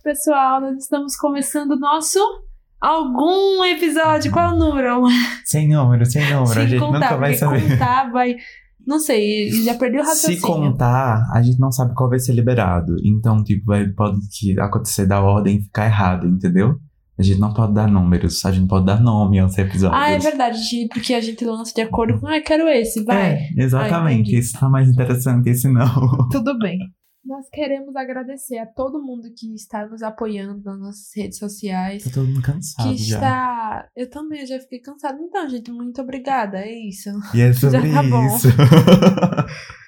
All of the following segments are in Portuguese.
noite, pessoal. Nós estamos começando o nosso algum episódio. Qual é o número? Sem número, sem número. Sem a gente contar, nunca vai saber. contar vai... Não sei, já perdeu o raciocínio. Se contar, a gente não sabe qual vai ser liberado. Então, tipo, vai, pode que acontecer da ordem e ficar errado, entendeu? A gente não pode dar números, a gente pode dar nome aos episódios. Ah, é verdade, porque a gente lança de acordo com. Ah, quero esse, vai. É, exatamente. esse tá mais interessante, esse não. Tudo bem. Nós queremos agradecer a todo mundo que está nos apoiando nas nossas redes sociais. Tô todo mundo cansado que já. está. Eu também já fiquei cansada. Então, gente, muito obrigada. É isso. E é sobre Já tá bom. isso.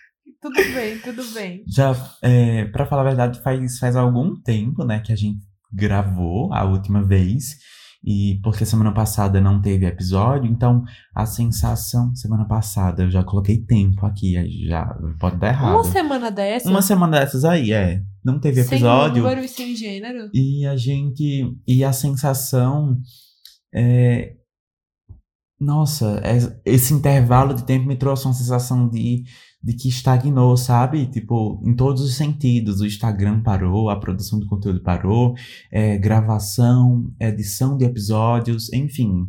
Tudo bem, tudo bem. Já, é, pra falar a verdade, faz, faz algum tempo, né, que a gente gravou a última vez. E porque semana passada não teve episódio, então a sensação. Semana passada eu já coloquei tempo aqui, já pode dar errado. Uma semana dessa. Uma semana dessas aí, é. Não teve sem episódio. número e sem gênero. E a gente. E a sensação. É, nossa, é- esse intervalo de tempo me trouxe uma sensação de, de que estagnou, sabe? Tipo, em todos os sentidos. O Instagram parou, a produção de conteúdo parou, é, gravação, edição de episódios, enfim.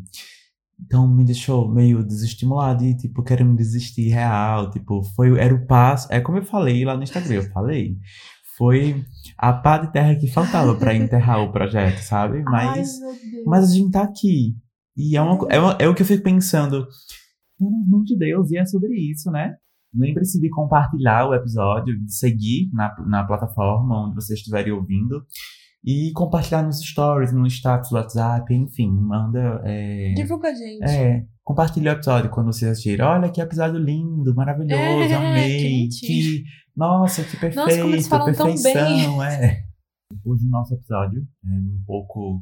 Então me deixou meio desestimulado e, tipo, querendo desistir real. Tipo, foi, era o passo. É como eu falei lá no Instagram, eu falei. Foi a pá de terra que faltava pra enterrar o projeto, sabe? Mas. Ai. Mas a gente tá aqui. E é, uma, é, uma- é o que eu fico pensando. Pelo amor de Deus, e é sobre isso, né? Lembre-se de compartilhar o episódio, de seguir na, na plataforma onde vocês estiverem ouvindo. E compartilhar nos stories, no status do WhatsApp, enfim, manda. É, Divulga a gente. é, compartilha o episódio quando vocês assistirem. Olha que episódio lindo, maravilhoso, É, que amei. bonitinho. Que, nossa, que perfeito, Nossa, como eles falam tão perfeição, é. Hoje o nosso episódio é um pouco.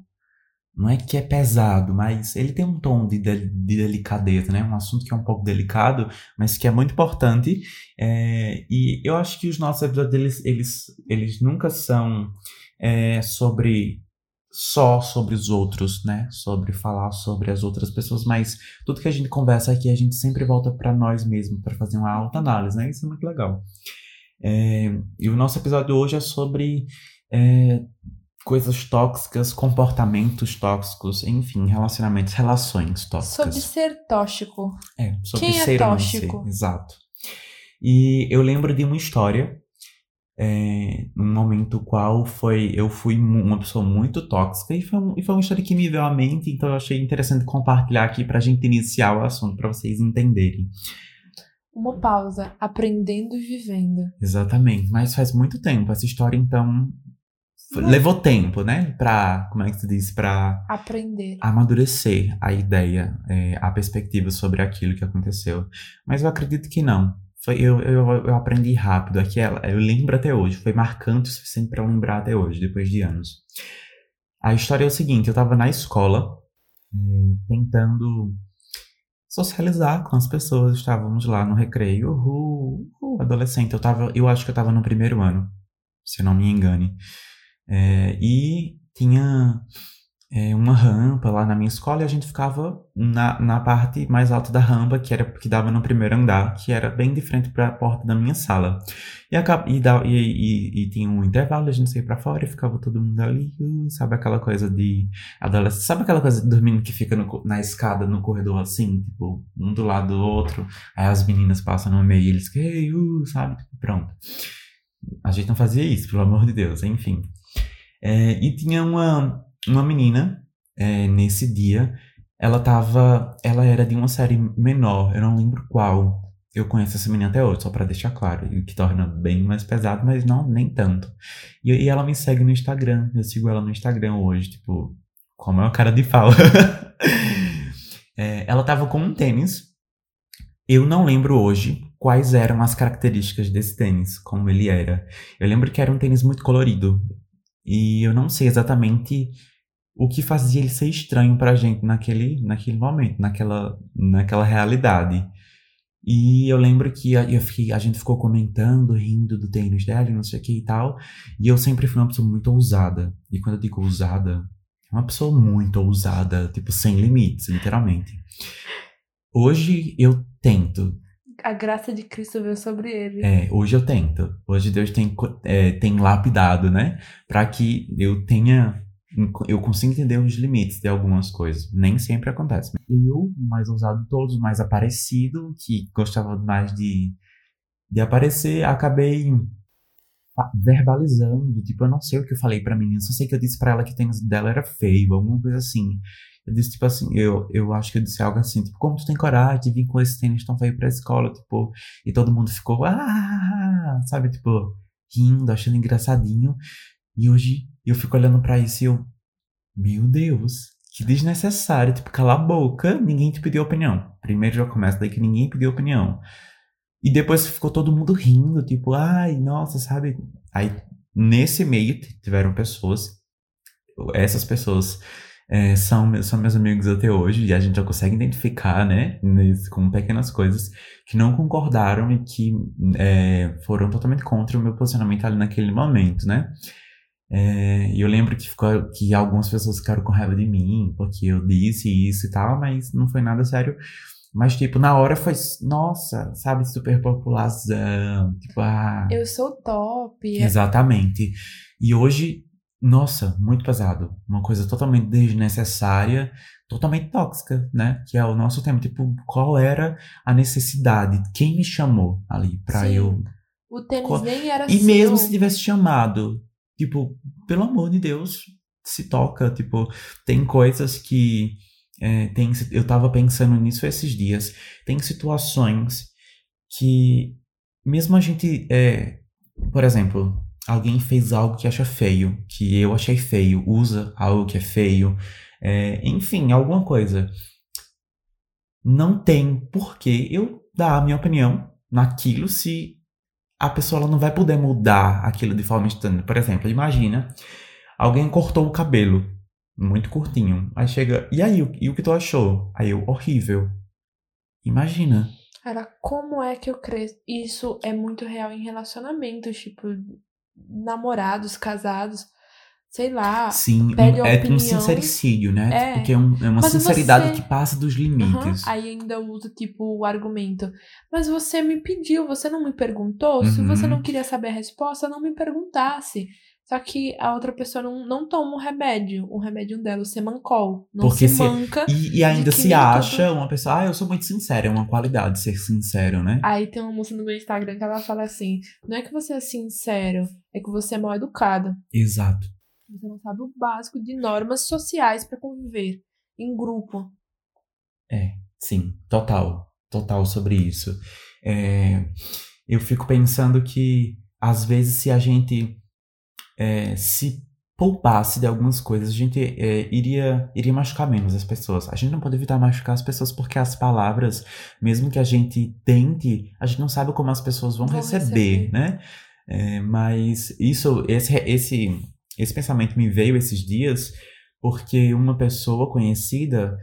Não é que é pesado, mas ele tem um tom de, de, de delicadeza, né? Um assunto que é um pouco delicado, mas que é muito importante. É, e eu acho que os nossos episódios, eles, eles, eles nunca são é, sobre só sobre os outros, né? Sobre falar sobre as outras pessoas, mas tudo que a gente conversa aqui, a gente sempre volta para nós mesmos para fazer uma autoanálise, né? Isso é muito legal. É, e o nosso episódio hoje é sobre é, coisas tóxicas, comportamentos tóxicos, enfim, relacionamentos, relações tóxicas. Sobre ser tóxico. É, sobre Quem é ser ser, tóxico? Exato. E eu lembro de uma história, é, num momento qual foi, eu fui uma pessoa muito tóxica e foi, um- e foi uma história que me veio à mente, então eu achei interessante compartilhar aqui pra gente iniciar o assunto, pra vocês entenderem. Uma pausa. Aprendendo e vivendo. Exatamente, mas faz muito tempo essa história, então. Levou tempo, né, pra, como é que se diz, pra Aprender. amadurecer a ideia, é, a perspectiva sobre aquilo que aconteceu. Mas eu acredito que não. Foi, eu, eu, eu aprendi rápido aquela. Eu lembro até hoje. Foi marcante o suficiente para eu lembrar até hoje, depois de anos. A história é o seguinte: eu estava na escola, é, tentando socializar com as pessoas. Estávamos lá no recreio, uhul, uhul, adolescente. Eu, tava, eu acho que eu estava no primeiro ano, se eu não me engane. É, e tinha é, uma rampa lá na minha escola e a gente ficava na, na parte mais alta da rampa, que era que dava no primeiro andar, que era bem de frente para a porta da minha sala. E, acaba, e, da- e, e, e tinha um intervalo, a gente saía para fora e ficava todo mundo ali, uh, sabe aquela coisa de adolescente, sabe aquela coisa de dormindo que fica no na escada, no corredor assim, tipo, um do lado do outro, aí as meninas passam no meio e eles, hey, uh, sabe, pronto. A gente não fazia isso, pelo amor de Deus, enfim. É, e tinha uma, uma menina é, nesse dia. Ela tava. Ela era de uma série menor, eu não lembro qual. Eu conheço essa menina até hoje, só pra deixar claro. O que torna bem mais pesado, mas não nem tanto. E, e ela me segue no Instagram. Eu sigo ela no Instagram hoje, tipo, como é uma cara de pau. É, ela tava com um tênis. Eu não lembro hoje quais eram as características desse tênis, como ele era. Eu lembro que era um tênis muito colorido. E eu não sei exatamente o que fazia ele ser estranho pra gente naquele, naquele momento, naquela, naquela realidade. E eu lembro que a, eu fiquei- a gente ficou comentando, rindo do tênis dela e não sei o que e tal. E eu sempre fui uma pessoa muito ousada. E quando eu digo ousada, é uma pessoa muito ousada, tipo, sem limites, literalmente. Hoje eu tento a graça de Cristo veio sobre ele. É, hoje eu tento. Hoje Deus tem, é, tem lapidado, né? Para que eu tenha. Eu consiga entender os limites de algumas coisas. Nem sempre acontece. Eu, mais ousado todos, mais aparecido, que gostava mais de, de aparecer, acabei verbalizando. Tipo, eu não sei o que eu falei pra menina, só sei que eu disse pra ela que o tênis dela era feio, alguma coisa assim. Eu disse, tipo assim, eu, eu acho que eu disse algo assim, tipo, como tu tem coragem de vir com esse tênis tão feio pra escola, tipo, e todo mundo ficou, ah, sabe, tipo, rindo, achando engraçadinho. E hoje eu fico olhando para isso e eu, meu Deus, que desnecessário, tipo, cala a boca, ninguém te pediu opinião. Primeiro já começa daí que ninguém pediu opinião. E depois ficou todo mundo rindo, tipo, ai, nossa, sabe? Aí, nesse meio, tiveram pessoas, essas pessoas é, são, são meus amigos até hoje, e a gente já consegue identificar, né, com pequenas coisas, que não concordaram e que é, foram totalmente contra o meu posicionamento ali naquele momento, né. É, e eu lembro que, ficou, que algumas pessoas ficaram com raiva de mim, porque eu disse isso e tal, mas não foi nada sério. Mas, tipo, na hora foi, nossa, sabe, super popularzão. Tipo, ah. Eu sou top. Exatamente. E hoje nossa, muito pesado. Uma coisa totalmente desnecessária, totalmente tóxica, né? Que é o nosso tema. Tipo, qual era a necessidade? Quem me chamou ali pra Sim. eu. O tênis qual... nem era E seu. mesmo se tivesse chamado, tipo, pelo amor de Deus, se toca. Tipo, tem coisas que. É, tem, eu tava pensando nisso esses dias. Tem situações que, mesmo a gente. É, por exemplo, alguém fez algo que acha feio, que eu achei feio, usa algo que é feio, é, enfim, alguma coisa. Não tem porquê eu dar a minha opinião naquilo se a pessoa não vai poder mudar aquilo de forma instantânea. Por exemplo, imagina alguém cortou o cabelo muito curtinho. Aí chega, e aí, e o que tu achou? Aí eu, horrível. Imagina. Cara, como é que eu cresço? Isso é muito real em relacionamentos, tipo, namorados, casados, sei lá. Sim, um, é um sincericídio, né? É, Porque é, um, é uma sinceridade você... que passa dos limites. Uhum, aí ainda usa, tipo, o argumento. Mas você me pediu, você não me perguntou? Uhum. Se você não queria saber a resposta, não me perguntasse. Só que a outra pessoa não, não toma um remédio. O remédio dela, o semancol. Não Porque se, se manca. E, e ainda se acha uma pessoa, ah, eu sou muito sincera. É uma qualidade ser sincero, né? Aí tem uma moça no meu Instagram que ela fala assim: não é que você é sincero, é que você é mal educado. Exato. Você não sabe o básico de normas sociais para conviver em grupo. É, sim, total. Total sobre isso. É, eu fico pensando que, às vezes, se a gente é, se poupasse de algumas coisas, a gente é, iria, iria machucar menos as pessoas. A gente não pode evitar machucar as pessoas porque as palavras, mesmo que a gente tente, a gente não sabe como as pessoas vão, vão receber, receber, né? É, mas isso, esse, esse, esse pensamento me veio esses dias porque uma pessoa conhecida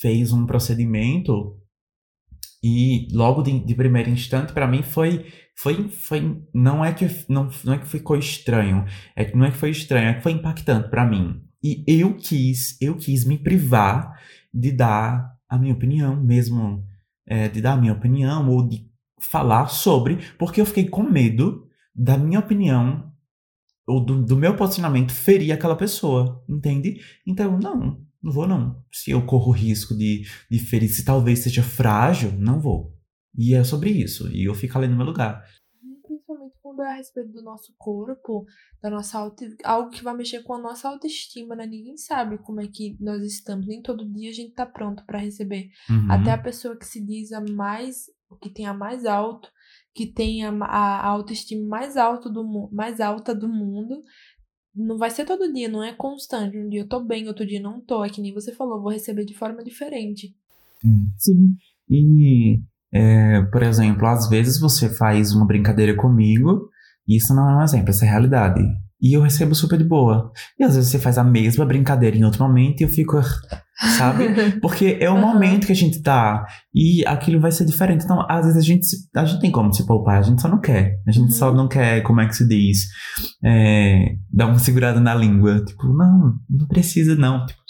fez um procedimento e logo de, de primeiro instante para mim foi foi, foi não é que não, não é que ficou estranho, é que não é que foi estranho, é que foi impactante para mim. E eu quis, eu quis me privar de dar a minha opinião, mesmo é, de dar a minha opinião ou de falar sobre, porque eu fiquei com medo da minha opinião ou do, do meu posicionamento ferir aquela pessoa, entende? Então, não, não vou não. Se eu corro risco de, de ferir, se talvez seja frágil, não vou. E é sobre isso. E eu fico ali no meu lugar. Principalmente quando é a respeito do nosso corpo, da nossa auto, algo que vai mexer com a nossa autoestima, né? Ninguém sabe como é que nós estamos. Nem todo dia a gente tá pronto para receber. Uhum. Até a pessoa que se diz a mais, que tem a mais alto, que tem a, a autoestima mais, alto do, mais alta do mundo, não vai ser todo dia, não é constante. Um dia eu tô bem, outro dia não tô. É que nem você falou, vou receber de forma diferente. Sim. E é, por exemplo, às vezes você faz uma brincadeira comigo, e isso não é um exemplo, essa é a realidade. E eu recebo super de boa. E às vezes você faz a mesma brincadeira em outro momento e eu fico, sabe? Porque é o uhum. momento que a gente tá e aquilo vai ser diferente. Então, às vezes a gente, a gente tem como se poupar, a gente só não quer. A gente uhum. só não quer, como é que se diz? É, dar uma segurada na língua. Tipo, não, não precisa não. Tipo,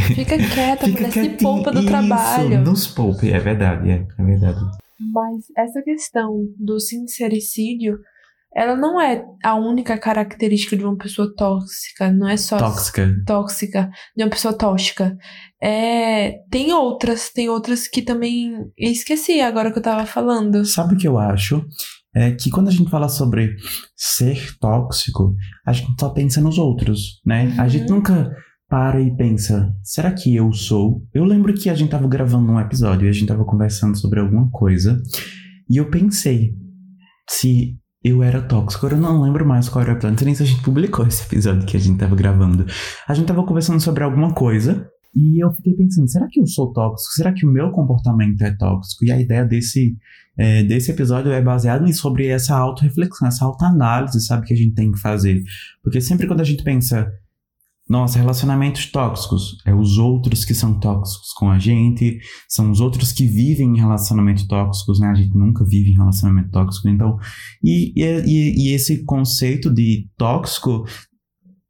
Fica quieta, Fica mulher, se poupa do Isso, trabalho. Nos poupe, é verdade, é, é verdade. Mas essa questão do sincericídio, ela não é a única característica de uma pessoa tóxica, não é só tóxica, tóxica de uma pessoa tóxica. É, tem outras, tem outras que também eu esqueci agora que eu tava falando. Sabe o que eu acho? É que quando a gente fala sobre ser tóxico, a gente só pensa nos outros, né? Uhum. A gente uhum. nunca para e pensa, será que eu sou? Eu lembro que a gente tava gravando um episódio e a gente tava conversando sobre alguma coisa e eu pensei se eu era tóxico. Eu não lembro mais qual era o sei nem se a gente publicou esse episódio que a gente tava gravando. A gente tava conversando sobre alguma coisa e eu fiquei pensando, será que eu sou tóxico? Será que o meu comportamento é tóxico? E a ideia desse, é, desse episódio é baseado em sobre essa auto-reflexão, essa auto-análise, sabe, que a gente tem que fazer. Porque sempre quando a gente pensa, nossa, relacionamentos tóxicos. É os outros que são tóxicos com a gente, são os outros que vivem em relacionamentos tóxicos, né? A gente nunca vive em relacionamento tóxico, então. E, e, e esse conceito de tóxico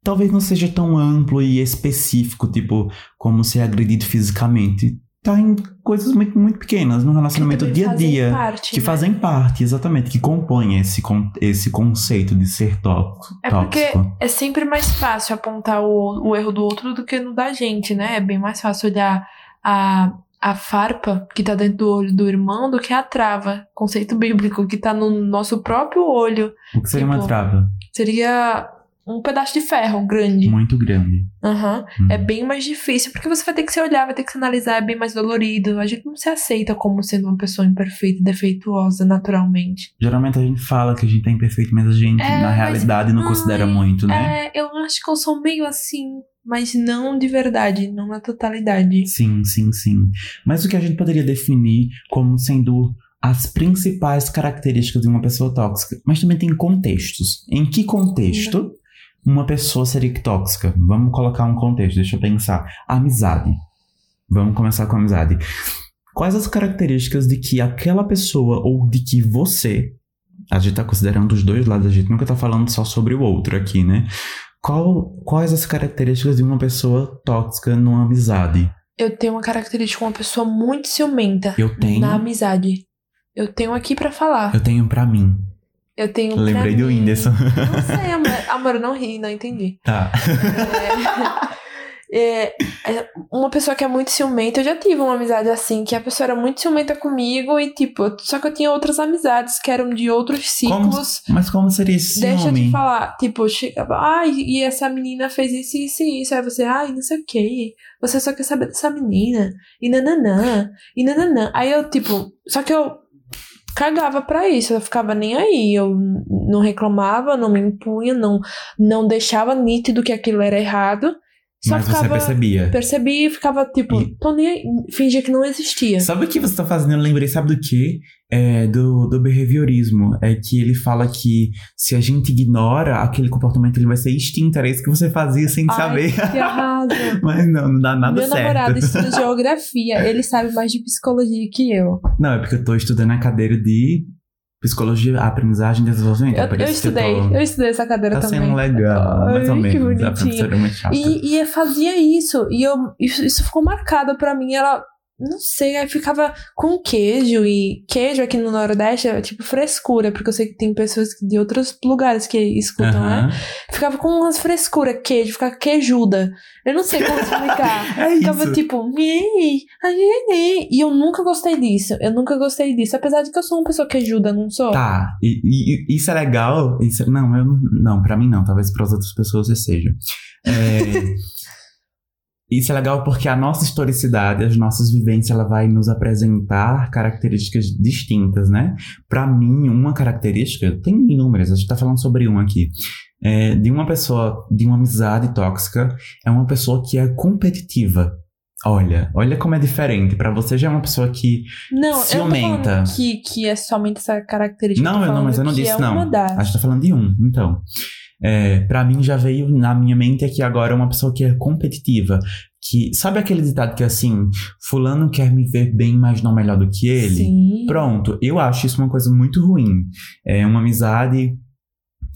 talvez não seja tão amplo e específico, tipo, como ser agredido fisicamente tá em coisas muito, muito pequenas no relacionamento dia a dia. Parte, que né? fazem parte, exatamente, que compõem esse, esse conceito de ser tóxico. É porque é sempre mais fácil apontar o, o erro do outro do que no da gente, né? É bem mais fácil olhar a, a farpa que tá dentro do olho do irmão do que a trava. Conceito bíblico que tá no nosso próprio olho. O que seria tipo, uma trava? Seria um pedaço de ferro grande. Muito grande. Uhum. Hum. É bem mais difícil, porque você vai ter que se olhar, vai ter que se analisar, é bem mais dolorido. A gente não se aceita como sendo uma pessoa imperfeita, defeituosa, naturalmente. Geralmente a gente fala que a gente é imperfeito, mas a gente, é, na realidade, não ai, considera muito, né? É, eu acho que eu sou meio assim, mas não de verdade, não na totalidade. Sim, sim, sim. Mas o que a gente poderia definir como sendo as principais características de uma pessoa tóxica, mas também tem contextos. Em que contexto uma pessoa seria tóxica? Vamos colocar um contexto, deixa eu pensar. Amizade. Vamos começar com amizade. Quais as características de que aquela pessoa ou de que você, a gente tá considerando os dois lados, a gente nunca tá falando só sobre o outro aqui, né? Qual, quais as características de uma pessoa tóxica numa amizade? Eu tenho uma característica, uma pessoa muito ciumenta. Eu tenho. Na amizade. Eu tenho aqui para falar. Eu tenho para mim. Eu tenho. Lembrei do Whindersson. Não sei, amor. amor, não ri, não entendi. Tá. É, é, é, uma pessoa que é muito ciumenta, eu já tive uma amizade assim, que a pessoa era muito ciumenta comigo e, tipo, só que eu tinha outras amizades que eram de outros ciclos. Como, mas como seria esse Deixa eu te falar, tipo, chegava, ai, e essa menina fez isso, isso e isso. Aí você, ai, não sei o que. Você só quer saber dessa menina. E nananã. E nananã. Aí eu, tipo, só que eu cagava para isso, eu ficava nem aí, eu não reclamava, não me impunha, não não deixava nítido que aquilo era errado. Só Mas ficava, você percebia? Percebia e ficava tipo, e... tô nem fingia que não existia. Sabe o que você tá fazendo? Eu lembrei, sabe do que? É, do, do behaviorismo. É que ele fala que se a gente ignora aquele comportamento, ele vai ser extinto. Era isso que você fazia sem Ai, saber. Que errado. Mas não, não dá nada Meu certo. Meu namorado estuda geografia, ele sabe mais de psicologia que eu. Não, é porque eu tô estudando a cadeira de Psicologia, aprendizagem e desenvolvimento. Eu, eu estudei, tô... eu estudei essa cadeira tá também. Tá sendo legal, mais ou menos. Que bonitinho. A é muito chata. E, e fazia isso, e eu, isso, isso ficou marcado pra mim. Ela, não sei, aí ficava com queijo e queijo aqui no Nordeste é tipo frescura, porque eu sei que tem pessoas de outros lugares que escutam, né? Ficava com umas frescuras, queijo, ficava queijuda. Eu não sei como explicar. é ficava isso. tipo, e eu nunca gostei disso. Eu nunca gostei disso, apesar de que eu sou uma pessoa queijuda, não sou? Tá, e, e isso é legal. Isso, não, eu não, para mim não, talvez para as outras pessoas seja. É. Isso é legal porque a nossa historicidade, as nossas vivências, ela vai nos apresentar características distintas, né? Para mim, uma característica, tem inúmeras, a gente tá falando sobre uma aqui, é, de uma pessoa, de uma amizade tóxica, é uma pessoa que é competitiva. Olha, olha como é diferente. Para você já é uma pessoa que não, ciumenta. Eu não que, que é somente essa característica. Não, eu não, mas eu não disse é não. A gente tá falando de um, então. É, para mim já veio na minha mente aqui agora uma pessoa que é competitiva. Que, sabe aquele ditado que é assim, fulano quer me ver bem, mas não melhor do que ele? Sim. Pronto, eu acho isso uma coisa muito ruim. É uma amizade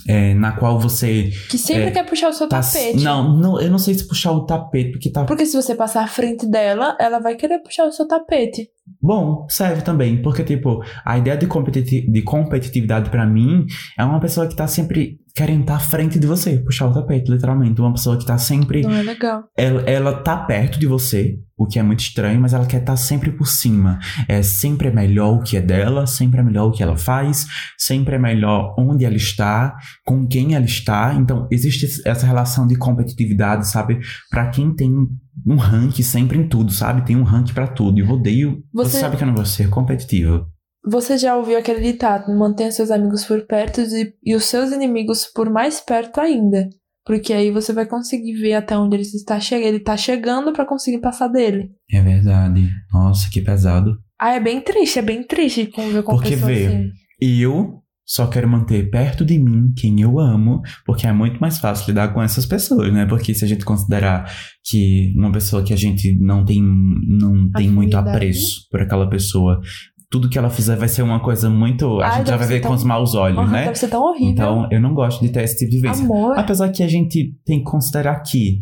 é, na qual você. Que sempre é, quer puxar o seu tá- tapete. Não, não, eu não sei se puxar o tapete, porque tá. Porque se você passar à frente dela, ela vai querer puxar o seu tapete. Bom, serve também, porque, tipo, a ideia de, competiti de competitividade pra mim é uma pessoa que tá sempre querendo estar à frente de você, puxar o tapete, literalmente. Uma pessoa que tá sempre. Não é legal. Ela, ela tá perto de você, o que é muito estranho, mas ela quer estar sempre por cima. É sempre é melhor o que é dela, sempre é melhor o que ela faz, sempre é melhor onde ela está, com quem ela está. Então, existe essa relação de competitividade, sabe? Pra quem tem um rank sempre em tudo, sabe? Tem um rank pra tudo. E eu odeio. Você... Você- sabe que eu não de ser competitivo. Você já ouviu aquele ditado: mantenha seus amigos por perto e, e os seus inimigos por mais perto ainda. Porque aí você vai conseguir ver até onde ele está chegando. Ele tá chegando pra conseguir passar dele. É verdade. Nossa, que pesado. Ah, é bem triste, é bem triste conviver com Porque vê, assim. Eu só quero manter perto de mim quem eu amo, porque é muito mais fácil lidar com essas pessoas, né? Porque se a gente considerar que uma pessoa que a gente não tem, não tem muito apreço por aquela pessoa, tudo que ela fizer vai ser uma coisa muito. A Ai, gente já vai ver tão- com os maus olhos, Aham, né? Deve ser tão horrível. Então, eu não gosto de ter esse tipo de vivência. Amor. Apesar que a gente tem que considerar que,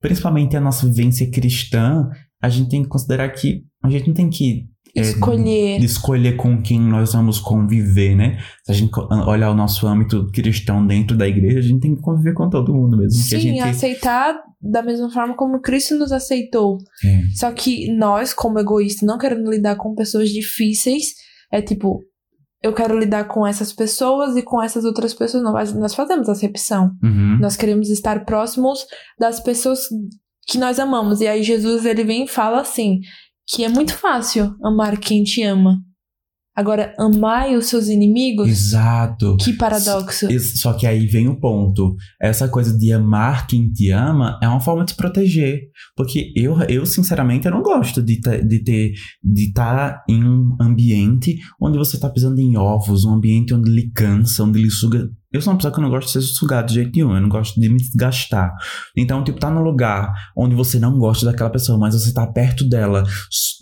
principalmente a nossa vivência cristã, a gente tem que considerar que a gente não tem que Escolher. de escolher com quem nós vamos conviver, né? Se a gente olhar o nosso âmbito cristão dentro da igreja, a gente tem que conviver com todo mundo mesmo. Sim, gente... aceitar da mesma forma como Cristo nos aceitou. É. Só que nós, como egoístas, não querendo lidar com pessoas difíceis, é tipo, eu quero lidar com essas pessoas e com essas outras pessoas. Não, mas nós fazemos acepção. Uhum. Nós queremos estar próximos das pessoas que nós amamos. E aí Jesus ele vem e fala assim, que é muito fácil amar quem te ama. Agora, amar os seus inimigos, Exato. que paradoxo. Só que aí vem o ponto. Essa coisa de amar quem te ama é uma forma de se proteger. Porque eu, eu sinceramente, eu não gosto de ter de ter de estar em um ambiente onde você tá pisando em ovos, um ambiente onde lhe cansa, onde lhe suga. Eu sou uma pessoa que eu não gosto de ser sugado de jeito nenhum, eu não gosto de me desgastar. Então, tipo, tá num lugar onde você não gosta daquela pessoa, mas você tá perto dela,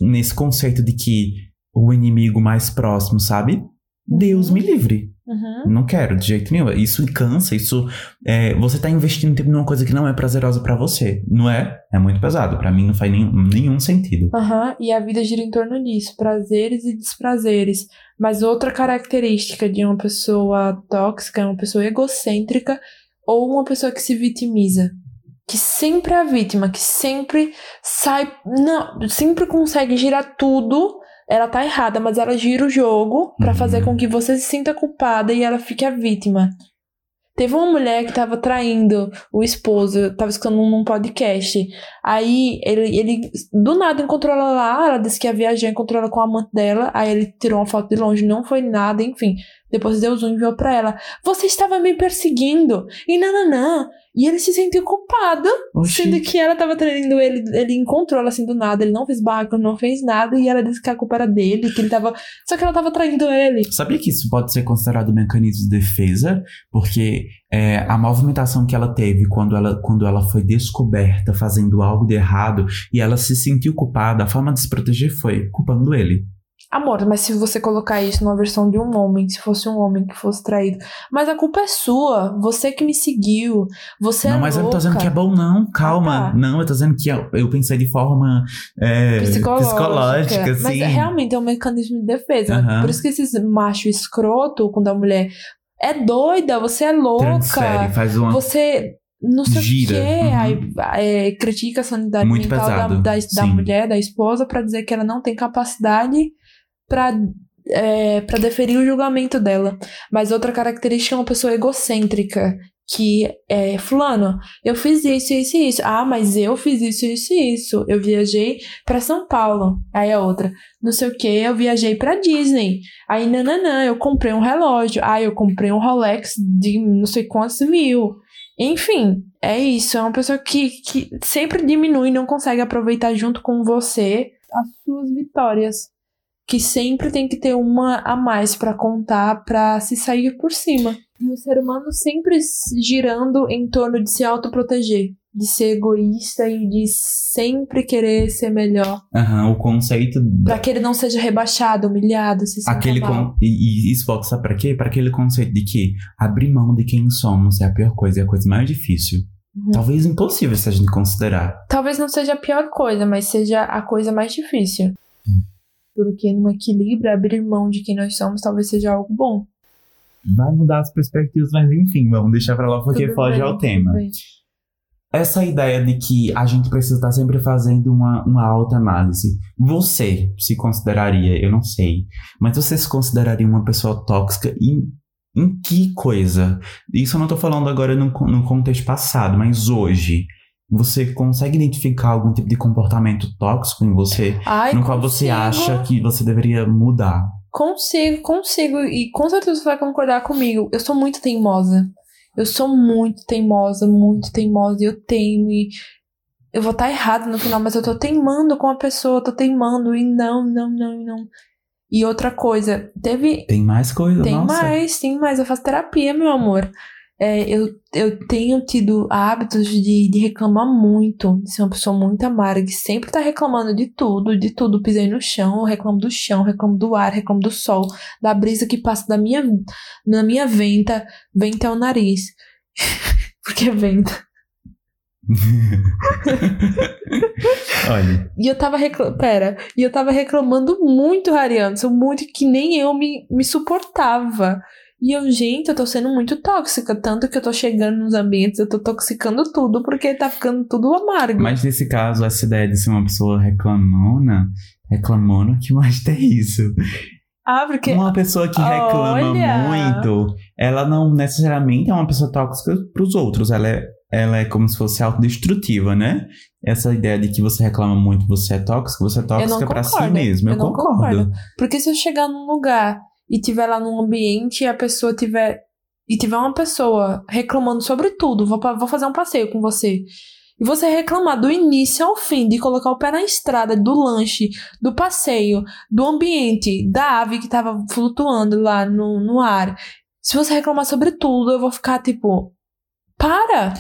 nesse conceito de que o inimigo mais próximo, sabe? Deus me livre. Uhum. Não quero, de jeito nenhum. Isso cansa, isso. é, você tá investindo tempo numa coisa que não é prazerosa pra você. Não é? É muito pesado. Pra mim não faz nenhum, nenhum sentido. Aham, e a vida gira em torno disso, prazeres e desprazeres. Mas outra característica de uma pessoa tóxica é uma pessoa egocêntrica ou uma pessoa que se vitimiza. Que sempre é a vítima, que sempre sai. Não, sempre consegue girar tudo. Ela tá errada, mas ela gira o jogo pra Uhum. fazer com que você se sinta culpada e ela fique a vítima. Teve uma mulher que tava traindo o esposo, tava escutando num podcast. Aí ele, ele do nada encontrou ela lá, ela disse que ia viajar, encontrou ela com a amante dela, aí ele tirou uma foto de longe, não foi nada, enfim. Depois deu zoom e enviou pra ela. Você estava me perseguindo. E nananã. E ele se sentiu culpado, Oxi. sendo que ela tava traindo ele. Ele encontrou ela assim do nada, ele não fez barco, não fez nada, e ela disse que a culpa era dele, que ele tava. Só que ela tava traindo ele. Sabia que isso pode ser considerado um mecanismo de defesa? Porque é, a movimentação que ela teve quando ela, quando ela foi descoberta fazendo algo de errado e ela se sentiu culpada, a forma de se proteger foi culpando ele. Amor, mas se você colocar isso numa versão de um homem, se fosse um homem que fosse traído. Mas a culpa é sua. Você que me seguiu. Você não, é mas eu não tô louca. dizendo que é bom, não. Calma. Ah, tá. Não, eu tô dizendo que eu, eu pensei de forma é, Psicológica. psicológica, Mas sim. é, realmente é um mecanismo de defesa. Por isso que esses macho escroto, quando a mulher é doida, você é louca. Transfere, faz uma. Você não sei Gira. o quê. Uhum. Aí, é, critica a sanidade Muito mental da, pesado, da, da sim. mulher, da esposa, pra dizer que ela não tem capacidade pra, é, pra deferir o julgamento dela. Mas outra característica é uma pessoa egocêntrica. Que é, fulano, eu fiz isso, isso e isso. Ah, mas eu fiz isso, isso e isso. Eu viajei pra São Paulo. Aí a outra, não sei o que, eu viajei pra Disney. Aí, nananã, eu comprei um relógio. Ah, eu comprei um Rolex de não sei quantos mil. Enfim, é isso. É uma pessoa que, que sempre diminui não consegue aproveitar junto com você as suas vitórias. Que sempre tem que ter uma a mais pra contar pra se sair por cima. E o ser humano sempre girando em torno de se autoproteger, de ser egoísta e de sempre querer ser melhor. Aham, o conceito. Pra que ele não seja rebaixado, humilhado, se Aquele mal. con... e, e isso volta, sabe pra quê? Pra aquele conceito de que abrir mão de quem somos é a pior coisa, é a coisa mais difícil. Uhum. Talvez impossível se a gente considerar. Talvez não seja a pior coisa, mas seja a coisa mais difícil. Porque no equilíbrio, abrir mão de quem nós somos talvez seja algo bom. Vai mudar as perspectivas, mas enfim, vamos deixar pra lá porque Tudo foge bem, ao tema. bem. Essa ideia de que a gente precisa estar sempre fazendo uma, uma autoanálise. Você se consideraria, eu não sei, mas você se consideraria uma pessoa tóxica em, em que coisa? Isso eu não tô falando agora no, no contexto passado, mas hoje. Você consegue identificar algum tipo de comportamento tóxico em você, Ai, no qual você acha que você deveria mudar? Consigo, consigo. E com certeza você vai concordar comigo. Eu sou muito teimosa. Eu sou muito teimosa, muito teimosa. E eu teimo. E eu vou estar errada no final, mas eu tô teimando com a pessoa, tô teimando. E não, não, não, não. E outra coisa, teve. Tem mais coisa? Tem Nossa. mais, tem mais. Eu faço terapia, meu amor. É, eu, eu tenho tido hábitos de, de reclamar muito, de ser uma pessoa muito amarga, que sempre tá reclamando de tudo, de tudo. Pisei no chão, reclamo do chão, reclamo do ar, reclamo do sol, da brisa que passa da minha, na minha venta. Venta é o nariz. Porque é venta. Olha, E eu tava reclamando. Pera. E eu tava reclamando muito, Ariano. Sou muito que nem eu me, me suportava. E eu, gente, eu tô sendo muito tóxica. Tanto que eu tô chegando nos ambientes, eu tô toxicando tudo, porque tá ficando tudo amargo. mas nesse caso, essa ideia de ser uma pessoa reclamona, reclamona, que mais tem isso? ah, porque. Uma pessoa que reclama Olha! muito, ela não necessariamente é uma pessoa tóxica pros outros. Ela é, ela é como se fosse autodestrutiva, né? Essa ideia de que você reclama muito, você é tóxico, você é tóxica pra si mesmo. Eu, Eu concordo. concordo. Porque se eu chegar num lugar e tiver lá num ambiente e a pessoa tiver. E tiver uma pessoa reclamando sobre tudo, vou, vou fazer um passeio com você. E você reclamar do início ao fim, de colocar o pé na estrada, do lanche, do passeio, do ambiente, da ave que tava flutuando lá no, no ar. Se você reclamar sobre tudo, eu vou ficar tipo. Para!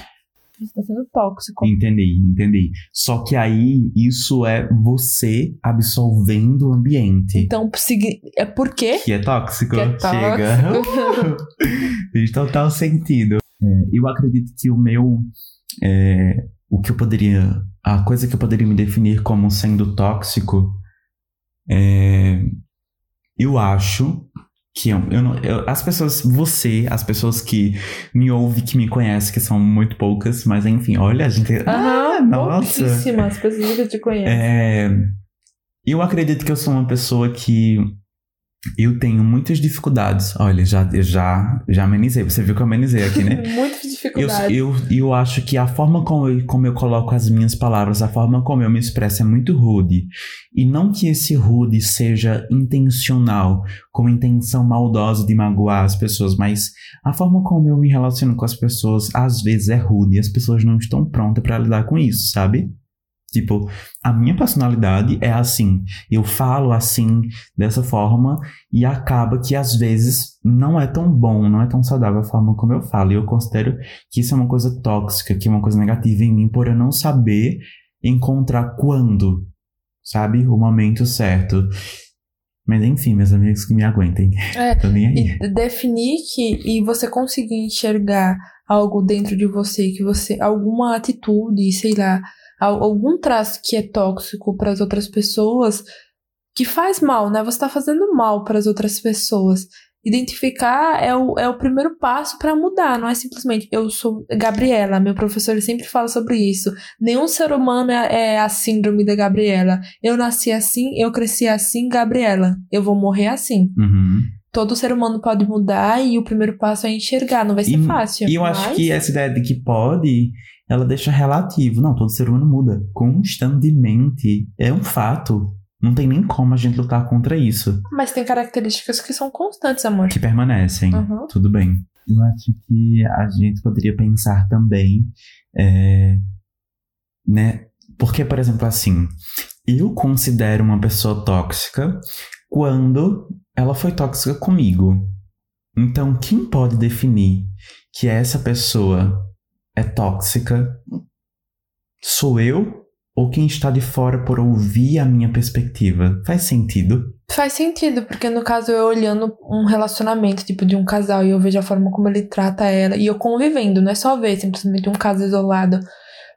Você tá sendo tóxico. Entendi, entendi. Só que aí isso é você absolvendo o ambiente. Então, é por quê? Que é tóxico. Que é Chega. Fez total sentido. É, eu acredito que o meu. é, o que eu poderia. A coisa que eu poderia me definir como sendo tóxico. É, eu acho que eu, eu eu- as pessoas, você, as pessoas que me ouvem, que me conhecem, que são muito poucas, mas enfim, olha, a gente. ah, nossa! pouquíssimas pessoas que te conhecem. É, eu acredito que eu sou uma pessoa que eu tenho muitas dificuldades. Olha, já, eu já, já amenizei. Você viu que eu amenizei aqui, né? Muitas Eu, dificuldades. eu, eu acho que a forma como eu, como eu coloco as minhas palavras, a forma como eu me expresso é muito rude. E não que esse rude seja intencional, com intenção maldosa de magoar as pessoas, mas a forma como eu me relaciono com as pessoas às vezes é rude e as pessoas não estão prontas para lidar com isso, sabe? Tipo, a minha personalidade é assim. Eu falo assim, dessa forma, e acaba que às vezes não é tão bom, não é tão saudável a forma como eu falo. E eu considero que isso é uma coisa tóxica, que é uma coisa negativa em mim, por eu não saber encontrar quando, sabe? O momento certo. Mas enfim, meus amigos que me aguentem. É, Tô nem aí. E definir que e você conseguir enxergar algo dentro de você, que você alguma atitude, sei lá, algum traço que é tóxico para as outras pessoas, que faz mal, né? Você tá fazendo mal para as outras pessoas. Identificar é o, é o primeiro passo para mudar, não é simplesmente eu sou Gabriela, meu professor sempre fala sobre isso. Nenhum ser humano é, é a síndrome da Gabriela. Eu nasci assim, eu cresci assim, Gabriela. Eu vou morrer assim Uhum. todo ser humano pode mudar e o primeiro passo é enxergar, não vai ser E- fácil. E eu acho mas- que essa ideia de que pode, ela deixa relativo. Não, todo ser humano muda constantemente. É um fato. Não tem nem como a gente lutar contra isso. Mas tem características que são constantes, amor. Que permanecem. Uhum. Tudo bem. Eu acho que a gente poderia pensar também, é, né? Porque, por exemplo, assim, eu considero uma pessoa tóxica quando ela foi tóxica comigo. Então, quem pode definir que essa pessoa é tóxica? Sou eu ou quem está de fora por ouvir a minha perspectiva? Faz sentido? Faz sentido, porque no caso eu olhando um relacionamento, tipo, de um casal, e eu vejo a forma como ele trata ela, e eu convivendo, não é só ver simplesmente um caso isolado.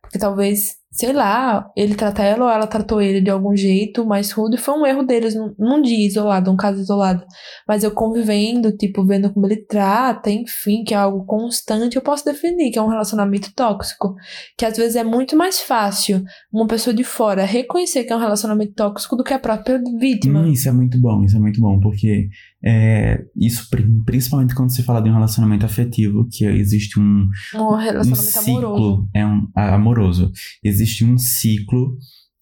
Porque talvez sei lá, ele trata ela ou ela tratou ele de algum jeito mais rude. Foi um erro deles num, num dia isolado, um caso isolado. Mas eu convivendo, tipo, vendo como ele trata, enfim, que é algo constante, eu posso definir que é um relacionamento tóxico. Que às vezes é muito mais fácil uma pessoa de fora reconhecer que é um relacionamento tóxico do que a própria vítima. Hum, isso é muito bom, isso é muito bom, porque é, isso principalmente quando se fala de um relacionamento afetivo, que existe um, um relacionamento um ciclo, amoroso. É um amoroso. Existe um ciclo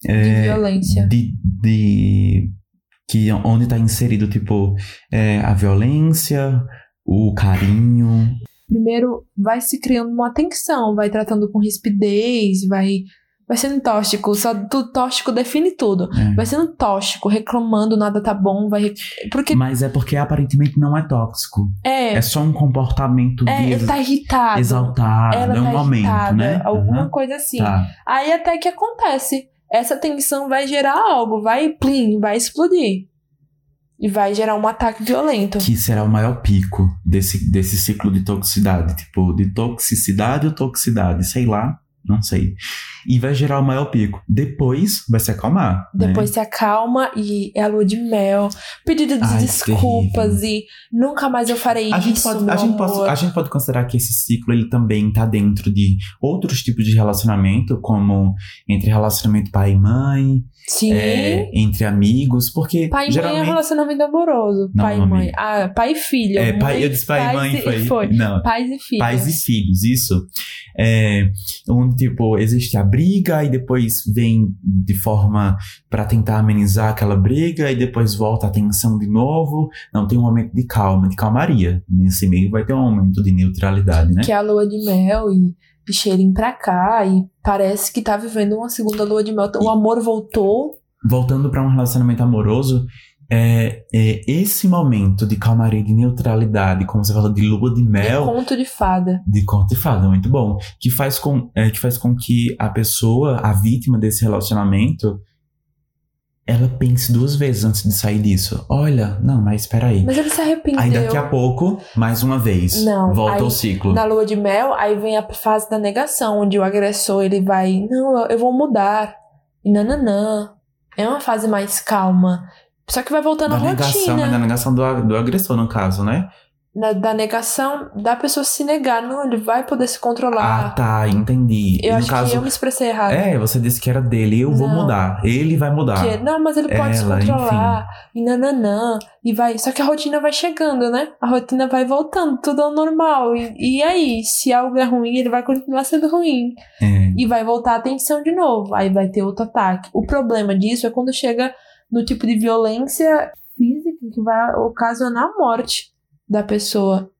é, de violência. De, de, que onde está inserido tipo é, a violência, o carinho. Primeiro vai se criando uma tensão, vai tratando com rispidez, vai vai sendo tóxico, só tu tóxico define tudo. É. Vai sendo tóxico, reclamando, nada tá bom, vai. Porque... Mas é porque aparentemente não é tóxico. É. É só um comportamento é, de ele tá irritado. Exaltado, Ela é um tá momento, irritada, né? Alguma uhum. coisa assim. Tá. Aí até que acontece. Essa tensão vai gerar algo, vai plim, vai explodir. E vai gerar um ataque violento. Que será o maior pico desse, desse ciclo de toxicidade. Tipo, de toxicidade ou toxicidade, sei lá não sei. E vai gerar o maior pico. Depois vai se acalmar. Né? Depois né? se acalma e é a lua de mel. Pedido de Ai, desculpas e nunca mais eu farei a isso. Gente pode, a, gente pode, a gente pode considerar que esse ciclo ele também tá dentro de outros tipos de relacionamento, como entre relacionamento pai e mãe. Sim. É, entre amigos, porque. Pai e geralmente... mãe é relacionamento amoroso. Não, pai e mãe. Ah, pai e filho. É, pai, eu disse pai e mãe, foi. foi. Não. Pais e filhos. Pais e filhos, isso. É, onde, tipo, existe a briga e depois vem de forma para tentar amenizar aquela briga e depois volta a tensão de novo. Não, tem um momento de calma, de calmaria. Nesse meio vai ter um momento de neutralidade, né? Que é a lua de mel e cheirinho pra cá e parece que tá vivendo uma segunda lua de mel. O amor voltou. Voltando para um relacionamento amoroso, é, é, esse momento de calmaria, de neutralidade, como você falou, de lua de mel. De conto de fada. De conto de fada, muito bom. Que faz com, é, que, faz com que a pessoa, a vítima desse relacionamento, ela pense duas vezes antes de sair disso. Olha, não, mas espera aí. Mas ele se arrependeu. Aí daqui a pouco, mais uma vez, não, volta aí, ao ciclo. Na lua de mel, aí vem a fase da negação, onde o agressor ele vai, não, eu vou mudar. E nananã. É uma fase mais calma. Só que vai voltando da à negação, rotina. É da negação do, do agressor, no caso, né? Da, da, negação da pessoa se negar. Não, ele vai poder se controlar. Ah, tá, entendi. Eu no acho caso, que eu me expressei errado. É, você disse que era dele, eu não. vou mudar. Ele vai mudar. Que, não, mas ele pode Ela, se controlar. Enfim. E nananã. E vai. Só que a rotina vai chegando, né? A rotina vai voltando, tudo ao normal. E, e aí, se algo é ruim, ele vai continuar sendo ruim. É. E vai voltar a atenção de novo. Aí vai ter outro ataque. O problema disso é quando chega no tipo de violência física que vai ocasionar a morte da pessoa.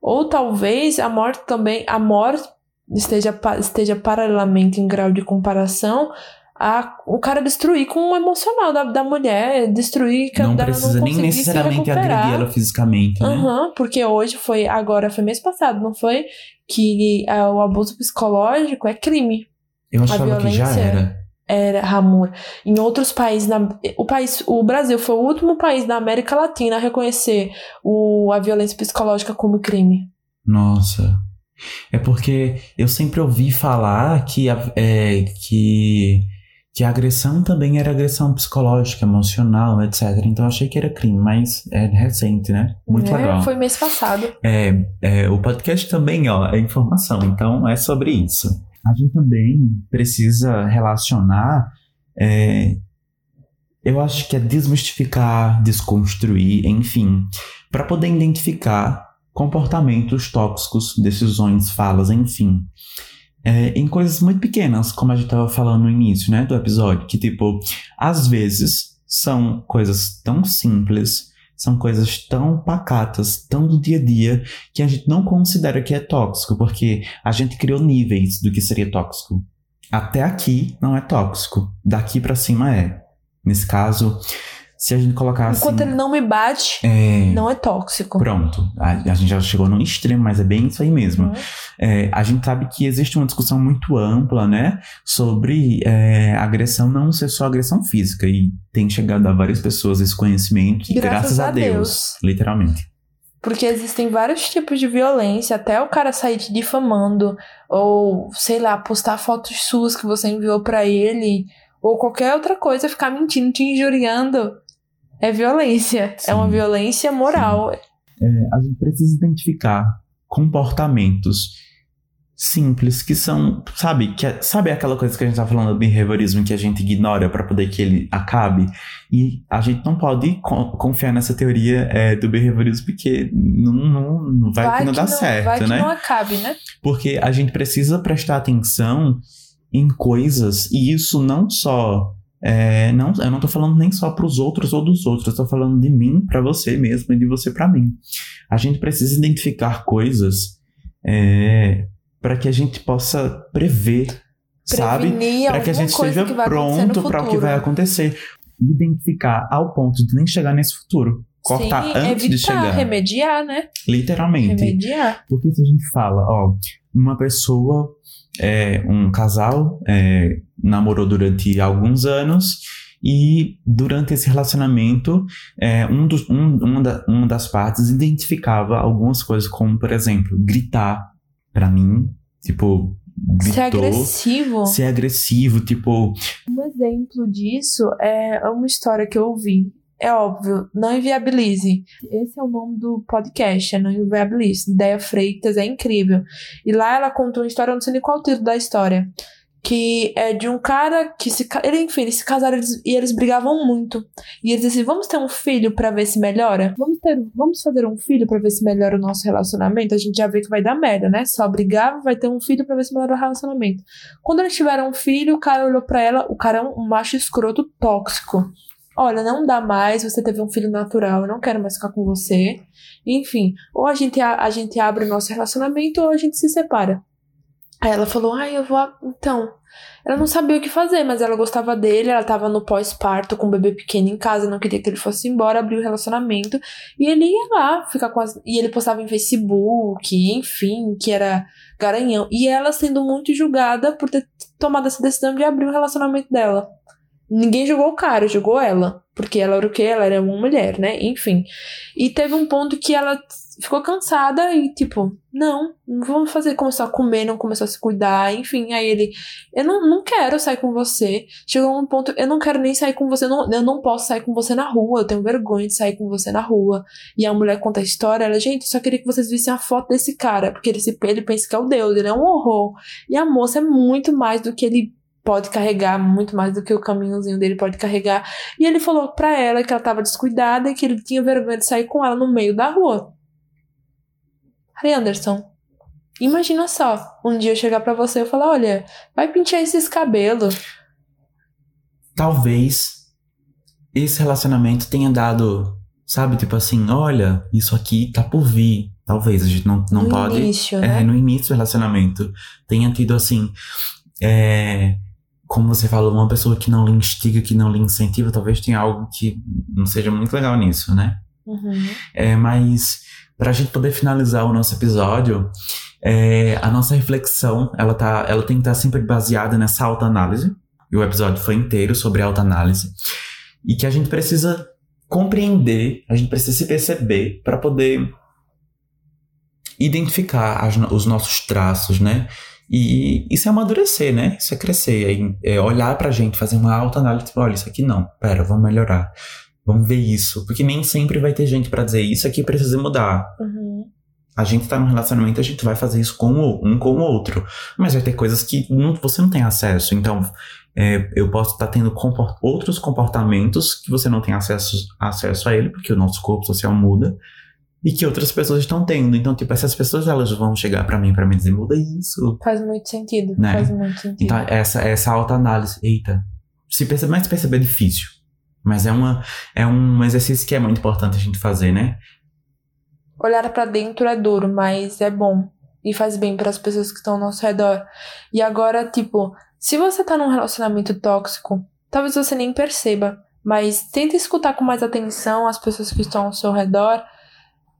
Ou talvez a morte também, a morte esteja, esteja paralelamente em grau de comparação a o cara destruir com o emocional da, da mulher, destruir que não precisa não nem necessariamente agredir ela fisicamente, né? Uhum, porque hoje foi, agora foi mês passado, não foi? Que uh, o abuso psicológico é crime. Eu achava que já era era Ramon. Em outros países, na, o país, o Brasil foi o último país da América Latina a reconhecer o, a violência psicológica como crime. Nossa. É porque eu sempre ouvi falar que a, é, que, que a agressão também era agressão psicológica, emocional, etc. Então eu achei que era crime, mas é recente, né? Muito é, legal. Foi mês passado. É, é, o podcast também, ó, é informação, então é sobre isso a gente também precisa relacionar. É, eu acho que é desmistificar, desconstruir, enfim, para poder identificar comportamentos tóxicos, decisões, falas, enfim. É, em coisas muito pequenas, como a gente estava falando no início né, do episódio, que tipo, às vezes são coisas tão simples são coisas tão pacatas, tão do dia a dia, que a gente não considera que é tóxico, porque a gente criou níveis do que seria tóxico. Até aqui não é tóxico, daqui para cima é. Nesse caso, se a gente colocar assim. Enquanto ele não me bate, é, não é tóxico. Pronto. A, a gente já chegou num extremo, mas é bem isso aí mesmo. Uhum. É, a gente sabe que existe uma discussão muito ampla, né? Sobre é, agressão não ser só agressão física. E tem chegado a várias pessoas esse conhecimento. Graças graças, a, a Deus, Deus. Literalmente. Porque existem vários tipos de violência, até o cara sair te difamando, ou, sei lá, postar fotos suas que você enviou pra ele, ou qualquer outra coisa, ficar mentindo, te injuriando. É violência. Sim. É uma violência moral. É, a gente precisa identificar comportamentos simples que são, sabe, que é- sabe aquela coisa que a gente tá falando do behaviorismo que a gente ignora para poder que ele acabe e a gente não pode co- confiar nessa teoria é, do behaviorismo porque não, não, não vai, que não dá certo, vai que né? não acabe, né? Porque a gente precisa prestar atenção em coisas, e isso não só. É, não, eu não tô falando nem só para os outros ou dos outros, eu tô falando de mim para você mesmo e de você para mim. A gente precisa identificar coisas para que a gente possa prever, sabe? Prevenir Para que a gente esteja pronto para o que vai acontecer. Identificar ao ponto de nem chegar nesse futuro. Cortar Sim, antes evitar, de chegar. remediar, né? Literalmente. Remediar. Porque se a gente fala, ó, uma pessoa, é, um casal, é, namorou durante alguns anos e durante esse relacionamento, é, um dos, um, uma, da- uma das partes identificava algumas coisas, como, por exemplo, gritar pra mim, tipo, gritou, Ser agressivo. ser agressivo, tipo, Um exemplo disso é uma história que eu ouvi. É óbvio, não inviabilize. Esse é o nome do podcast, é Não Inviabilize. Ideia Freitas, é incrível. E lá ela contou uma história, eu não sei nem qual o título da história. Que é de um cara que se. Ele, enfim, eles se casaram eles- e eles brigavam muito. E eles diziam: vamos ter um filho pra ver se melhora? Vamos, ter, vamos fazer um filho pra ver se melhora o nosso relacionamento? A gente já vê que vai dar merda, né? Só brigar, vai ter um filho pra ver se melhora o relacionamento. Quando eles tiveram um filho, o cara olhou pra ela, o cara é um macho escroto tóxico. Olha, não dá mais, você teve um filho natural, eu não quero mais ficar com você. Enfim, ou a gente, a, a gente abre o nosso relacionamento ou a gente se separa. Aí ela falou, ai, eu vou. Então. Ela não sabia o que fazer, mas ela gostava dele, ela tava no pós-parto com o bebê pequeno em casa, não queria que ele fosse embora, abriu o relacionamento. E ele ia lá ficar com as. E ele postava em Facebook, enfim, que era garanhão. E ela sendo muito julgada por ter tomado essa decisão de abrir o relacionamento dela. Ninguém julgou o cara, julgou ela. Porque ela era o quê? Ela era uma mulher, né? Enfim. E teve um ponto que ela ficou cansada e, tipo, não, não vamos fazer, começou a comer, não começou a se cuidar, enfim. Aí ele, eu não, não quero sair com você. Chegou um ponto, eu não quero nem sair com você, não, eu não posso sair com você na rua, eu tenho vergonha de sair com você na rua. E a mulher conta a história, ela, gente, só queria que vocês vissem a foto desse cara, porque ele, se, ele pensa que é o Deus, ele é um horror. E a moça é muito mais do que ele pode carregar, muito mais do que o caminhozinho dele pode carregar. E ele falou pra ela que ela tava descuidada e que ele tinha vergonha de sair com ela no meio da rua. Harry Anderson, imagina só, um dia eu chegar pra você e falar, olha, vai pentear esses cabelos. talvez esse relacionamento tenha dado, sabe, tipo assim, olha, isso aqui tá por vir. Talvez a gente não, não no pode. início, É, né? no início do relacionamento, tenha tido assim. É, como você falou, uma pessoa que não lhe instiga, que não lhe incentiva, talvez tenha algo que não seja muito legal nisso, né? Uhum. É, mas para a gente poder finalizar o nosso episódio, é, a nossa reflexão ela, tá, ela tem que estar sempre baseada nessa autoanálise. E o episódio foi inteiro sobre autoanálise. E que a gente precisa compreender, a gente precisa se perceber para poder identificar as os nossos traços, né? E isso é amadurecer, né? Isso é crescer, é, é olhar gente, fazer uma autoanálise, tipo, olha, isso aqui não, pera, vamos melhorar. Vamos ver isso, porque nem sempre vai ter gente pra dizer isso aqui precisa mudar. Uhum. A gente tá num relacionamento, a gente vai fazer isso com o, um com o outro. Mas vai ter coisas que não- você não tem acesso. Então, é, eu posso estar tendo compor- outros comportamentos que você não tem acesso, acesso a ele, porque o nosso corpo social muda. E que outras pessoas estão tendo. Então, tipo, essas pessoas elas vão chegar pra mim pra me dizer, muda isso. Faz muito sentido. Né? Faz muito sentido. Então, essa, essa autoanálise, eita, se perceber, mas perceber é difícil. Mas é, uma, é um exercício que é muito importante a gente fazer, né? Olhar pra dentro é duro, mas é bom. E faz bem para as pessoas que estão ao nosso redor. E agora, tipo, se você tá num relacionamento tóxico, talvez você nem perceba. Mas tenta escutar com mais atenção as pessoas que estão ao seu redor.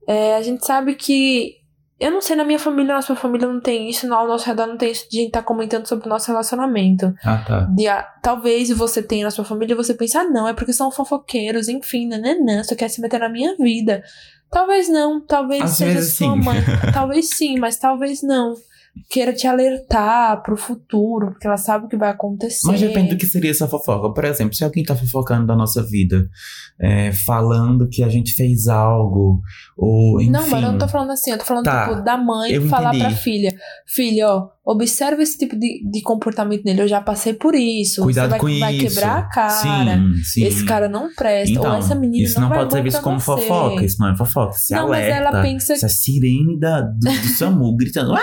É, a gente sabe que. Eu não sei, na minha família, na sua família não tem isso, ao nosso redor não tem isso de gente estar tá comentando sobre o nosso relacionamento. Ah, tá. De, ah, talvez você tenha na sua família e você pensa, ah, não, é porque são fofoqueiros, enfim, nananã, só quer se meter na minha vida. Talvez não, talvez Às seja sua sim. mãe. talvez sim, mas talvez não. Queira te alertar pro futuro, porque ela sabe o que vai acontecer. Mas depende do que seria essa fofoca. Por exemplo, se alguém tá fofocando da nossa vida, é, falando que a gente fez algo, ou enfim... Não, mas eu não tô falando assim, eu tô falando Tá, tipo, da mãe falar entendi. pra filha: Filha, ó, observa esse tipo de, de comportamento nele, eu já passei por isso. Cuidado vai, com vai isso. quebrar a cara. Sim, sim. Esse cara não presta. Então, ou essa menina isso não, vai pode ser visto como você. fofoca. Isso não é fofoca. Se Não, mas alerta. ela pensa- Essa sirene da, do, do SAMU gritando. "Ah!"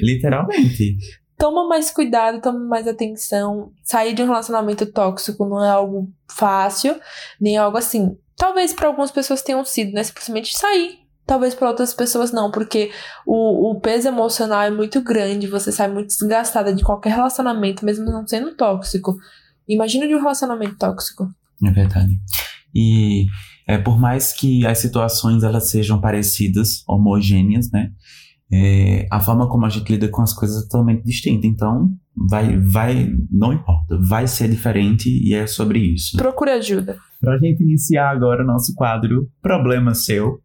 Literalmente. Toma mais cuidado, toma mais atenção. Sair de um relacionamento tóxico não é algo fácil, nem algo assim. Talvez para algumas pessoas tenham sido, né? Simplesmente sair. Talvez para outras pessoas não, porque o, o peso emocional é muito grande, você sai muito desgastada de qualquer relacionamento, mesmo não sendo tóxico. Imagina de um relacionamento tóxico. É verdade. E é, por mais que as situações elas sejam parecidas, homogêneas, né? É, a forma como a gente lida com as coisas é totalmente distinta. Então, vai, vai, não importa, vai ser diferente e é sobre isso. Procure ajuda. Pra gente iniciar agora o nosso quadro Problema Seu,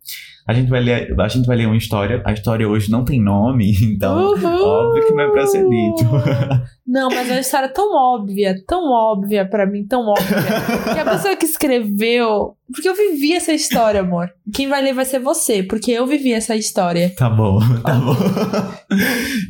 a gente vai ler, a gente vai ler uma história. A história hoje não tem nome, então Uhul! óbvio que não é pra ser dito. Não, mas é uma história tão óbvia, tão óbvia pra mim, tão óbvia. que a pessoa que escreveu. Porque eu vivi essa história, amor. Quem vai ler vai ser você, porque eu vivi essa história. Tá bom, tá bom.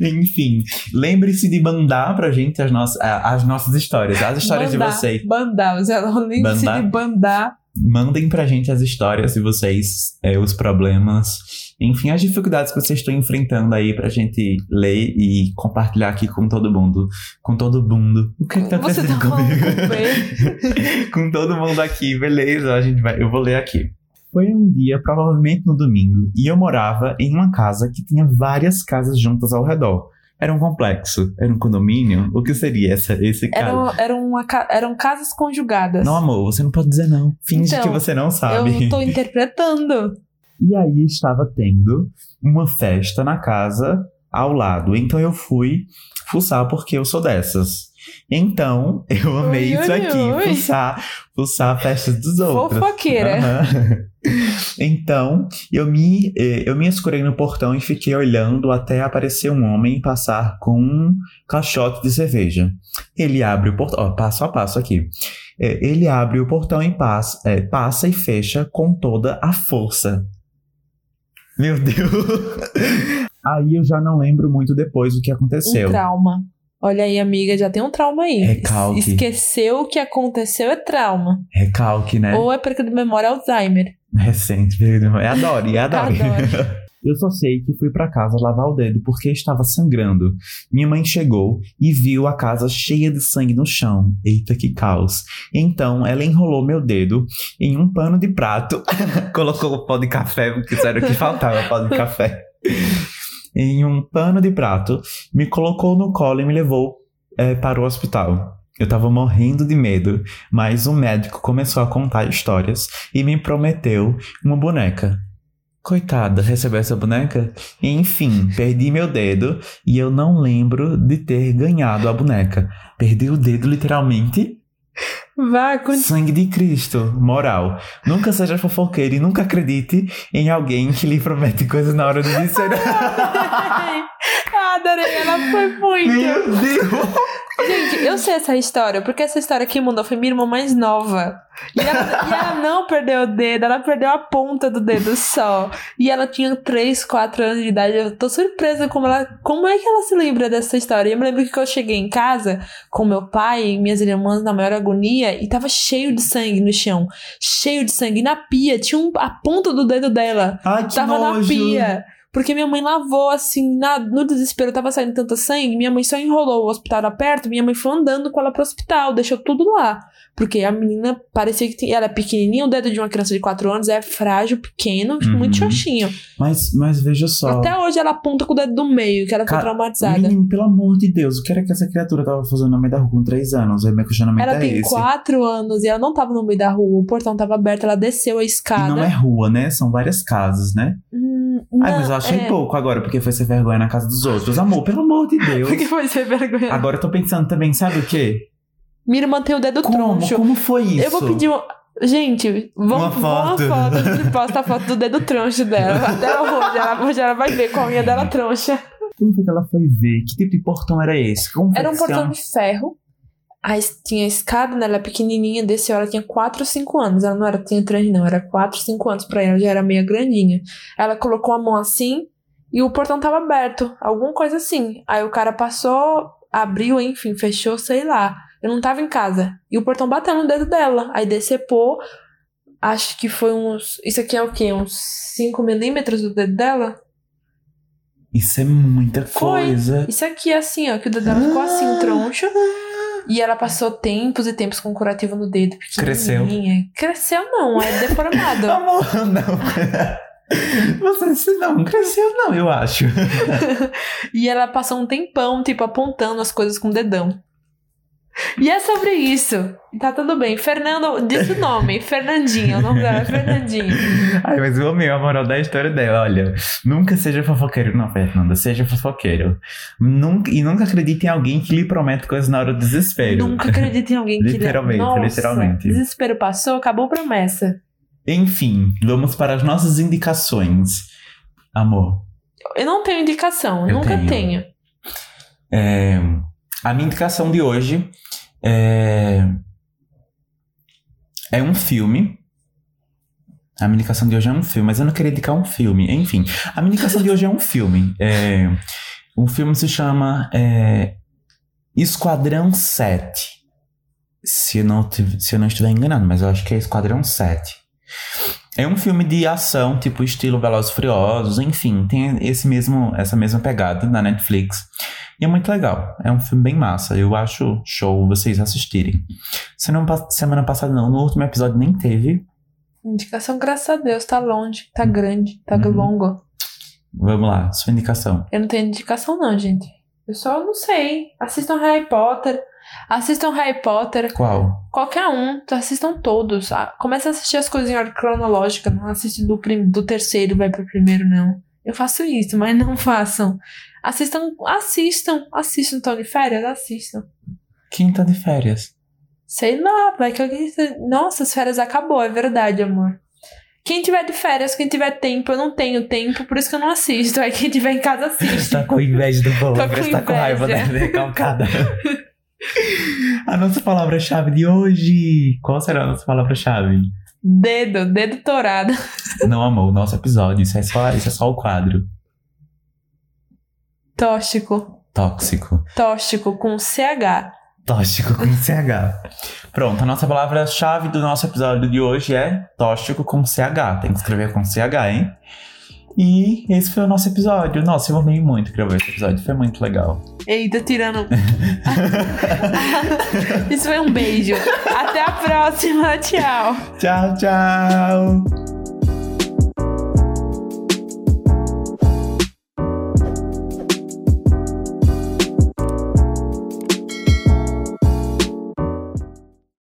Enfim, lembre-se de mandar pra gente as, nossas as nossas histórias, as histórias bandar, de vocês. Bandar, você não nem se Bandar? de bandar. Mandem pra gente as histórias de vocês, é, os problemas, enfim, as dificuldades que vocês estão enfrentando aí pra gente ler e compartilhar aqui com todo mundo. Com todo mundo. O que, que tá Você acontecendo tá comigo? com com todo mundo aqui, beleza? A gente vai, eu vou ler aqui. Foi um dia, provavelmente no domingo, e eu morava em uma casa que tinha várias casas juntas ao redor. Era um complexo, era um condomínio. O que seria essa, esse caso? Eram, eram, uma eram casas conjugadas. Não, amor, você não pode dizer não. Finge Então, que você não sabe. eu tô interpretando. E aí estava tendo uma festa na casa ao lado. Então eu fui fuçar porque eu sou dessas. Então, eu amei Ui, isso ui, aqui, ui. fuçar, fuçar festas dos outros. Fofoqueira. Aham. Então, eu me, eh, eu me escurei no portão e fiquei olhando até aparecer um homem passar com um caixote de cerveja. Ele abre o portão, ó, passo a passo aqui. Eh, Ele abre o portão e passa, eh, passa e fecha com toda a força. Meu Deus! Aí eu já não lembro muito depois o que aconteceu. Um trauma. Olha aí, amiga, já tem um trauma aí. Recalque. Es- Esqueceu o que aconteceu é trauma. Recalque, né? Ou é perca de memória Alzheimer. Recente, é adore, é adore. Adore. Eu só sei que fui pra casa lavar o dedo porque estava sangrando. Minha mãe chegou e viu a casa cheia de sangue no chão. Eita, que caos. Então ela enrolou meu dedo em um pano de prato, colocou o pó de café, porque era o que faltava, pó de café. Em um pano de prato, me colocou no colo e me levou eh, para o hospital. Eu tava morrendo de medo, mas o médico começou a contar histórias e me prometeu uma boneca. Coitada, recebeu essa boneca? Enfim, perdi meu dedo e eu não lembro de ter ganhado a boneca. Perdi o dedo literalmente. Continua. Sangue de Cristo. Moral. Nunca seja fofoqueiro e nunca acredite em alguém que lhe promete coisas na hora de dizer. adorei, ela foi muito. Meu Deus! Gente, eu sei essa história, porque essa história que mandou foi minha irmã mais nova. E ela, e ela não perdeu o dedo, ela perdeu a ponta do dedo só. E ela tinha 3, 4 anos de idade. Eu tô surpresa como ela. Como é que ela se lembra dessa história? Eu me lembro que eu cheguei em casa com meu pai e minhas irmãs na maior agonia e tava cheio de sangue no chão. Cheio de sangue. E na pia tinha um, a ponta do dedo dela. Ai, que tava na nojo. pia. Porque minha mãe lavou, assim, na, no desespero, tava saindo tanta sangue, minha mãe só enrolou o hospital era perto, minha mãe foi andando com ela pro hospital, deixou tudo lá. Porque a menina parecia que ela é pequenininha, o dedo de uma criança de 4 anos é frágil, pequeno, Uhum. muito xoxinho. Mas, mas veja só. Até hoje ela aponta com o dedo do meio, que ela foi Ca- traumatizada. Menino, pelo amor de Deus, o que era que essa criatura tava fazendo no meio da rua com 3 anos? Aí meu questionamento Ela é tem esse. quatro anos e ela não tava no meio da rua, o portão tava aberto, ela desceu a E escada. não é rua, né? São várias casas, né? Hum, Ai, mas eu achei é. pouco agora, porque foi ser vergonha na casa dos outros. Amor, pelo amor de Deus. Porque foi ser vergonha. Agora eu tô pensando também, sabe o quê? Minha irmã tem o dedo Como? troncho. Como foi isso? Eu vou pedir. um- Gente, vamos Uma foto. Uma foto. Gente posta a foto do dedo troncho dela. Até hoje ela, hoje ela vai ver com a unha dela troncha. Como foi que ela foi ver? Que tipo de portão era esse? Como Era um portão de ferro. Aí tinha a escada, né? Ela é pequenininha, desceu. Ela tinha 4 ou 5 anos. Ela não era tinha 3, não. Era 4, 5 anos pra ela. Já era meio grandinha. Ela colocou a mão assim e o portão tava aberto. Alguma coisa assim. Aí o cara passou, abriu, enfim, fechou, sei lá. Eu não tava em casa. E o portão bateu no dedo dela. Aí decepou. Acho que foi uns. Isso aqui é o quê? Uns 5 milímetros do dedo dela? Isso é muita Foi. coisa. Isso aqui é assim, ó. Que o dedo dela ficou assim, troncho. E ela passou tempos e tempos com curativo no dedo. Cresceu. pequenininha. Cresceu não, é deformado. Amor, não. Você você não cresceu, não, eu acho. e ela passou um tempão, tipo, apontando as coisas com o dedão. E é sobre isso. Tá tudo bem. Fernando, diz o nome. Fernandinho. O nome dela é Fernandinho. Ai, mas eu amei a moral da história dela. Olha, nunca seja fofoqueiro, não, Fernanda. Seja fofoqueiro. Nunca, e nunca acredite em alguém que lhe promete coisas na hora do desespero. Nunca acredito em alguém que... Literalmente, Nossa, literalmente. Desespero passou, acabou a promessa. Enfim, vamos para as nossas indicações. Amor, Eu não tenho indicação. Eu nunca tenho. tenho. é, a minha indicação de hoje é, é um filme. A minha indicação de hoje é um filme, mas eu não queria indicar um filme. Enfim, a minha indicação de hoje é um filme. É, o filme se chama é, Esquadrão 7. Se se eu não estiver enganado, mas eu acho que é Esquadrão 7. É um filme de ação, tipo estilo Velozes Furiosos, enfim, tem esse mesmo, essa mesma pegada na Netflix. E é muito legal. É um filme bem massa. Eu acho show vocês assistirem. Semana, semana passada não, no último episódio nem teve. Indicação, graças a Deus, tá longe, tá grande, tá Uhum. longo. Vamos lá, sua indicação. Eu não tenho indicação, não, gente. Eu só não sei. Assistam Harry Potter. Assistam Harry Potter. Qual? Qualquer um. Assistam todos. Ah, Começa a assistir as coisas em ordem cronológica. Não assiste do, prim- do terceiro vai pro primeiro, não. Eu faço isso, mas não façam. Assistam, assistam, assistam. Estão de férias? Assistam. Quem tá de férias? Sei lá, vai que alguém. Nossa, as férias acabou, é verdade, amor. Quem tiver de férias, quem tiver tempo, eu não tenho tempo, por isso que eu não assisto. Aí quem tiver em casa assiste. Tá com inveja do povo, Tô com que tá com raiva, né? inveja. Recalcada. a nossa palavra-chave de hoje. Qual será a nossa palavra-chave? Dedo, dedo torado. Não, amor, o nosso episódio. Isso é só, isso é só o quadro. Tóxico. Tóxico. Tóxico com CH. Tóxico com CH. Pronto, a nossa palavra-chave do nosso episódio de hoje é tóxico com CH. Tem que escrever com CH, hein? E esse foi o nosso episódio. Nossa, eu amei muito gravar esse episódio. Foi muito legal. Eita, tirando. Isso foi um beijo. Até a próxima. Tchau. Tchau, tchau!